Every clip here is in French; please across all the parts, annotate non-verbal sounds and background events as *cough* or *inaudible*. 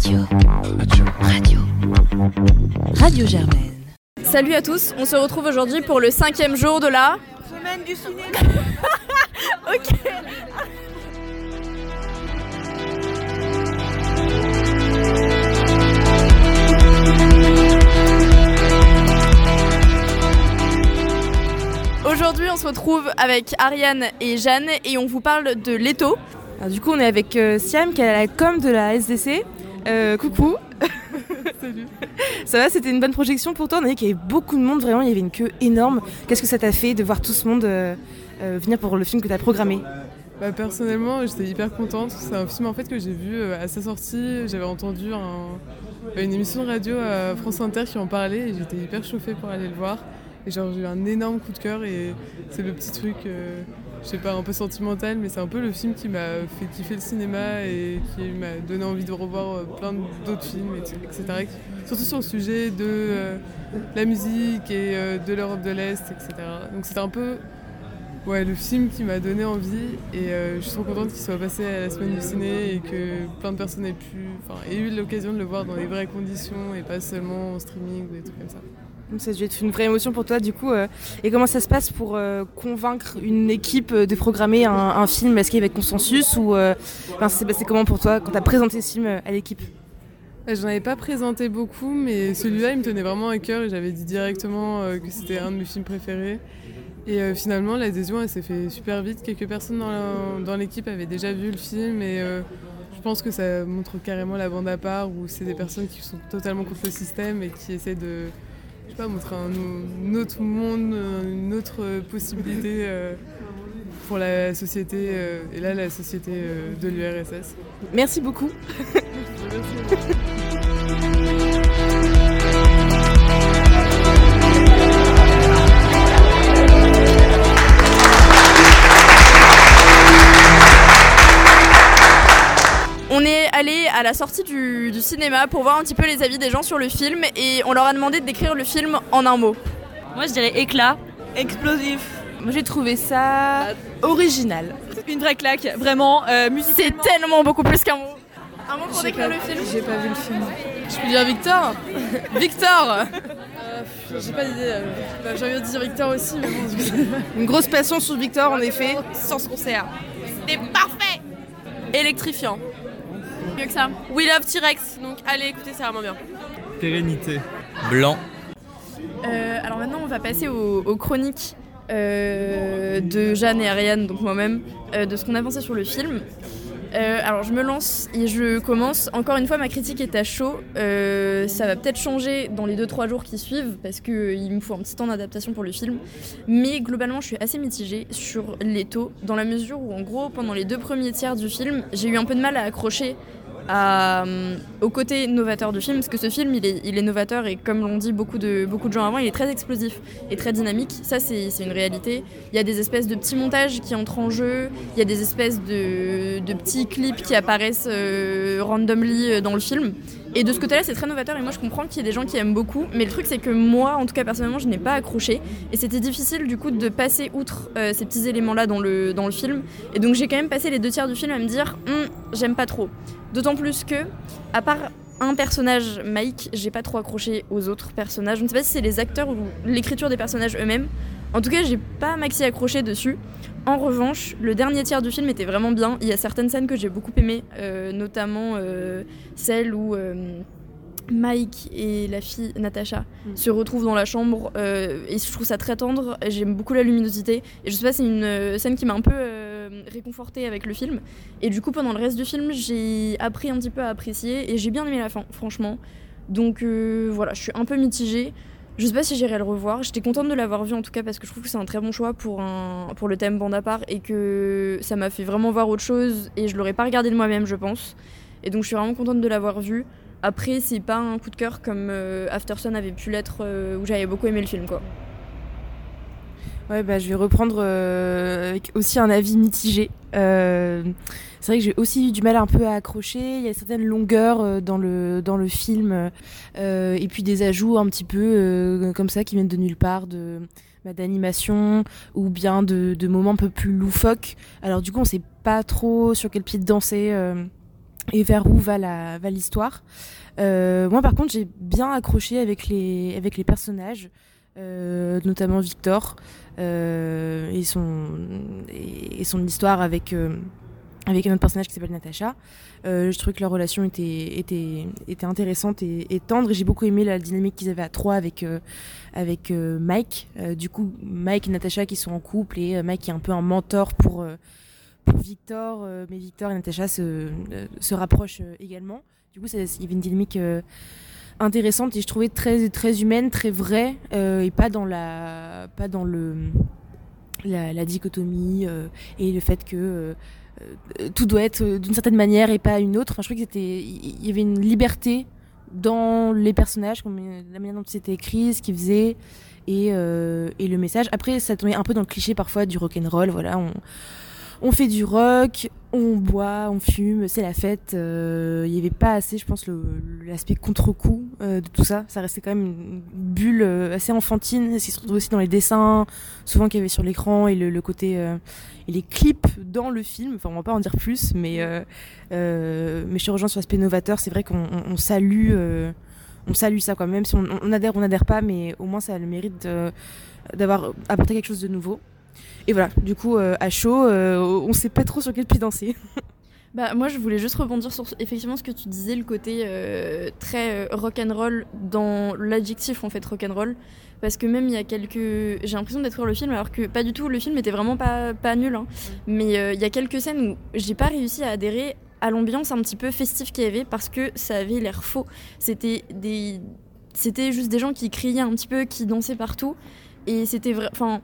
Radio. Radio. Radio Germaine. Salut à tous, on se retrouve aujourd'hui pour le cinquième jour de la Semaine du cinéma. *laughs* ok. Aujourd'hui, on se retrouve avec Ariane et Jeanne et on vous parle de Leto. Alors, du coup, on est avec euh, Siam qui est à la com de la SDC. Euh, coucou. *laughs* Salut. Ça va, c'était une bonne projection pour toi. On a vu qu'il y avait beaucoup de monde, vraiment, il y avait une queue énorme. Qu'est-ce que ça t'a fait de voir tout ce monde euh, euh, venir pour le film que tu as programmé? Bah, personnellement, j'étais hyper contente. C'est un film en fait que j'ai vu euh, à sa sortie. J'avais entendu un- une émission de radio à France Inter qui en parlait et j'étais hyper chauffée pour aller le voir. Et genre j'ai eu un énorme coup de cœur et c'est le petit truc, euh, je sais pas, un peu sentimental, mais c'est un peu le film qui m'a fait kiffer le cinéma et qui m'a donné envie de revoir euh, plein d'autres films, et- etc. Surtout sur le sujet de euh, la musique et euh, de l'Europe de l'Est, etc. Donc c'était un peu Ouais, le film qui m'a donné envie et je suis trop contente qu'il soit passé à la semaine du ciné et que plein de personnes aient pu, aient eu l'occasion de le voir dans les vraies conditions et pas seulement en streaming ou des trucs comme ça. Ça a dû être une vraie émotion pour toi, du coup. euh, et comment ça se passe pour euh, convaincre une équipe euh, de programmer un, film? Est-ce qu'il y avait consensus ou euh, c'est passé comment pour toi quand tu as présenté ce film euh, à l'équipe? Euh, J'en avais pas présenté beaucoup, mais celui-là il me tenait vraiment à cœur j'avais dit directement euh, que c'était un de mes films préférés. Et euh, finalement, l'adhésion s'est fait super vite. Quelques personnes dans l'équipe avaient déjà vu le film et euh, je pense que ça montre carrément la bande à part où c'est des personnes qui sont totalement contre le système et qui essaient de je sais pas, montrer un, autre monde, euh, une autre possibilité euh, pour la société, euh, et là la société de l'URSS. Merci beaucoup. On à la sortie du, du cinéma pour voir un petit peu les avis des gens sur le film et on leur a demandé de décrire le film en un mot. Moi je dirais éclat, Explosif. Moi j'ai trouvé ça original. une vraie claque, vraiment. Euh, C'est tellement beaucoup plus qu'un mot. Un mot pour décrire le film J'ai pas vu le film. Je peux dire Victor Victor J'ai pas d'idée. euh, bah, J'ai envie de dire Victor aussi, mais bon. *laughs* Une grosse passion sur Victor en effet. Sans ce concert. Électrifiant. Mieux que ça. We love T-Rex, donc allez écoutez, c'est vraiment bien. Pérennité. Blanc. Euh, alors maintenant, on va passer aux, aux chroniques euh, de Jeanne et Ariane, donc moi-même, euh, de ce qu'on a pensé sur le film. Euh, alors je me lance et je commence. Encore une fois, ma critique est à chaud. Euh, ça va peut-être changer dans les 2-3 jours qui suivent parce qu'il me faut un petit temps d'adaptation pour le film. Mais globalement, je suis assez mitigée sur les taux dans la mesure où, en gros, pendant les deux premiers tiers du film, j'ai eu un peu de mal à accrocher euh, au côté novateur du film, parce que ce film, il est, il est novateur et comme l'ont dit beaucoup de, beaucoup de gens avant, il est très explosif et très dynamique. Ça, c'est c'est une réalité. Il y a des espèces de petits montages qui entrent en jeu, il y a des espèces de, de petits clips qui apparaissent euh, randomly euh, dans le film. Et de ce côté-là, c'est très novateur et moi je comprends qu'il y ait des gens qui aiment beaucoup, mais le truc c'est que moi, en tout cas personnellement, je n'ai pas accroché et c'était difficile du coup de passer outre euh, ces petits éléments-là dans le, dans le film. Et donc j'ai quand même passé les deux tiers du film à me dire, Hum, j'aime pas trop. D'autant plus que, à part un personnage, Mike, j'ai pas trop accroché aux autres personnages. Je ne sais pas si c'est les acteurs ou l'écriture des personnages eux-mêmes. En tout cas, j'ai pas maxi accroché dessus. En revanche, le dernier tiers du film était vraiment bien. Il y a certaines scènes que j'ai beaucoup aimées, euh, notamment euh, celle où euh, Mike et la fille Natacha se retrouvent dans la chambre et je trouve ça très tendre. J'aime beaucoup la luminosité et je sais pas, c'est une scène qui m'a un peu réconfortée avec le film. Et du coup, pendant le reste du film, j'ai appris un petit peu à apprécier et j'ai bien aimé la fin, franchement. Donc voilà, je suis un peu mitigée. Je sais pas si j'irai le revoir. J'étais contente de l'avoir vu en tout cas parce que je trouve que c'est un très bon choix pour, le thème bande à part et que ça m'a fait vraiment voir autre chose et je l'aurais pas regardé de moi-même, je pense. Et donc je suis vraiment contente de l'avoir vu. Après, c'est pas un coup de cœur comme euh, avait pu l'être euh, où j'avais beaucoup aimé le film quoi. Ouais, bah, je vais reprendre euh, avec aussi un avis mitigé. Euh, c'est vrai que j'ai aussi eu du mal un peu à accrocher. Il y a certaines longueurs euh, dans le dans le film et puis des ajouts un petit peu comme ça qui viennent de nulle part de bah, d'animation ou bien de, moments un peu plus loufoques. Alors du coup, on sait pas trop sur quel pied de danser. et vers où va la va l'histoire. Moi, par contre, j'ai bien accroché avec les avec les personnages, euh, notamment Victor euh, et son et, son histoire avec euh, avec un autre personnage qui s'appelle Natacha. Je trouvais que leur relation était, était, était intéressante et, tendre. J'ai beaucoup aimé la dynamique qu'ils avaient à trois avec, avec Mike. Du coup, Mike et Natacha qui sont en couple et Mike qui est un peu un mentor pour, pour Victor. mais Victor et Natacha se, se rapprochent également. Du coup, il y avait une dynamique intéressante et je trouvais très, très humaine, très vraie euh, et pas dans, la, pas dans le, la, dichotomie euh, et le fait que euh, tout doit être d'une certaine manière et pas une autre. Enfin, je trouvais c'était, il y avait une liberté dans les personnages, la manière dont c'était écrit, ce qu'ils faisaient et, et le message. Après, ça tombait un peu dans le cliché parfois du rock and roll. Voilà, on fait du rock, on boit, on fume, c'est la fête. Euh, Il y avait pas assez, je pense, l'aspect contre-coup euh, de tout ça. Ça restait quand même une bulle euh, assez enfantine. Ce qui se retrouve aussi dans les dessins, souvent qu'il y avait sur l'écran et le, côté et les clips dans le film. Enfin, on va pas en dire plus, mais mais je te rejoins sur l'aspect novateur. C'est vrai qu'on on- on salue, on salue ça quoi. Même si on, on adhère, on n'adhère pas, mais au moins ça a le mérite d'avoir apporté quelque chose de nouveau. Et voilà, du coup, euh, à chaud, euh, on sait pas trop sur quel pied danser. *laughs* Bah, moi, je voulais juste rebondir sur effectivement ce que tu disais, le côté euh, très euh, rock'n'roll dans l'adjectif en fait rock'n'roll. Parce que même il y a quelques. J'ai l'impression d'être le film alors que pas du tout, le film était vraiment pas, pas nul. hein. Mais euh, il y a quelques scènes où j'ai pas réussi à adhérer à l'ambiance un petit peu festive qu'il y avait parce que ça avait l'air faux. C'était des. C'était juste des gens qui criaient un petit peu, qui dansaient partout. Et c'était vrai. Enfin,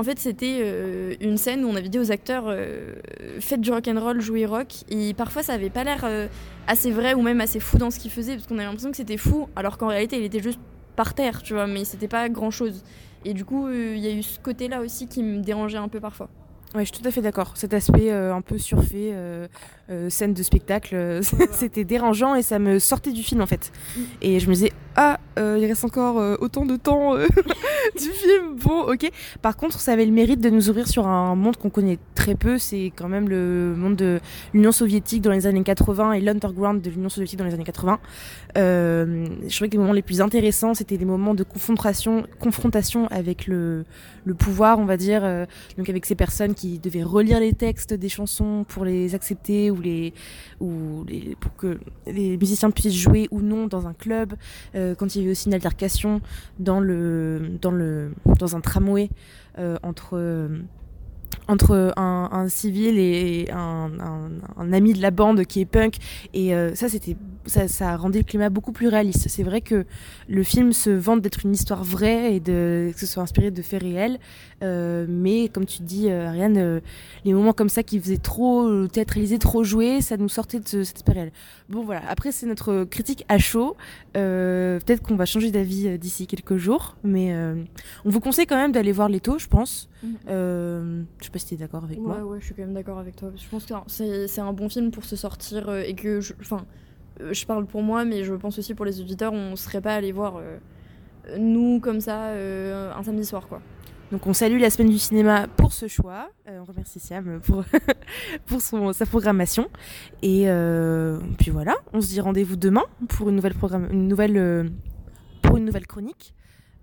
en fait, c'était euh, une scène où on avait dit aux acteurs euh, faites du rock and roll, jouez rock. Et parfois, ça avait pas l'air euh, assez vrai ou même assez fou dans ce qu'il faisait, parce qu'on avait l'impression que c'était fou, alors qu'en réalité, il était juste par terre, tu vois, mais c'était pas grand chose. Et du coup, il y a eu ce côté-là aussi qui me dérangeait un peu parfois. Ouais, je suis tout à fait d'accord. Cet aspect euh, un peu surfait, euh, euh, scène de spectacle, *laughs* c'était dérangeant et ça me sortait du film en fait. Mm. Et je me disais, ah, euh, il reste encore euh, autant de temps euh, *laughs* du film. Bon, ok. Par contre, ça avait le mérite de nous ouvrir sur un monde qu'on connaît très peu. C'est quand même le monde de l'Union soviétique dans les années 80 et l'underground de l'Union soviétique dans les années 80. Euh, je trouvais que les moments les plus intéressants, c'était des moments de confrontation, confrontation avec le, le pouvoir, on va dire. euh, donc avec ces personnes qui devaient relire les textes des chansons pour les accepter ou les ou les, pour que les musiciens puissent jouer ou non dans un club Euh, quand il y avait aussi une altercation dans le dans le dans un tramway euh, entre euh, entre un, civil et un, un- ami de la bande qui est punk. Et ça c'était ça, ça rendait le climat beaucoup plus réaliste. C'est vrai que le film se vante d'être une histoire vraie et de que ce soit inspiré de faits réels. Euh, mais comme tu dis euh, Ariane euh, les moments comme ça qui faisaient trop théâtraliser trop jouer ça nous sortait de ce- cet aspect réel bon voilà. Après c'est notre critique à chaud. Euh, peut-être qu'on va changer d'avis d'ici quelques jours. Mais on vous conseille quand même d'aller voir Leto je pense. Mhm. euh, je sais pas si t'es d'accord avec moi. Ouais, ouais, je suis quand même d'accord avec toi. Je pense que c'est un bon film pour se sortir et que, enfin, je parle pour moi, mais je pense aussi pour les auditeurs, on serait pas allé voir euh, nous comme ça euh, un samedi soir, quoi. Donc on salue la semaine du cinéma pour ce choix. Euh, on remercie Siam pour, *laughs* pour son, sa programmation. Et euh, puis voilà, on se dit rendez-vous demain pour une nouvelle, programme, une nouvelle, euh, pour une nouvelle chronique.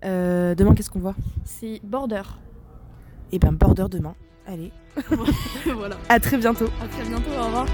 Euh, demain, qu'est-ce qu'on voit? C'est Border. Eh ben, Border demain. Allez, *laughs* *laughs* voilà. à très bientôt. À très bientôt. Au revoir.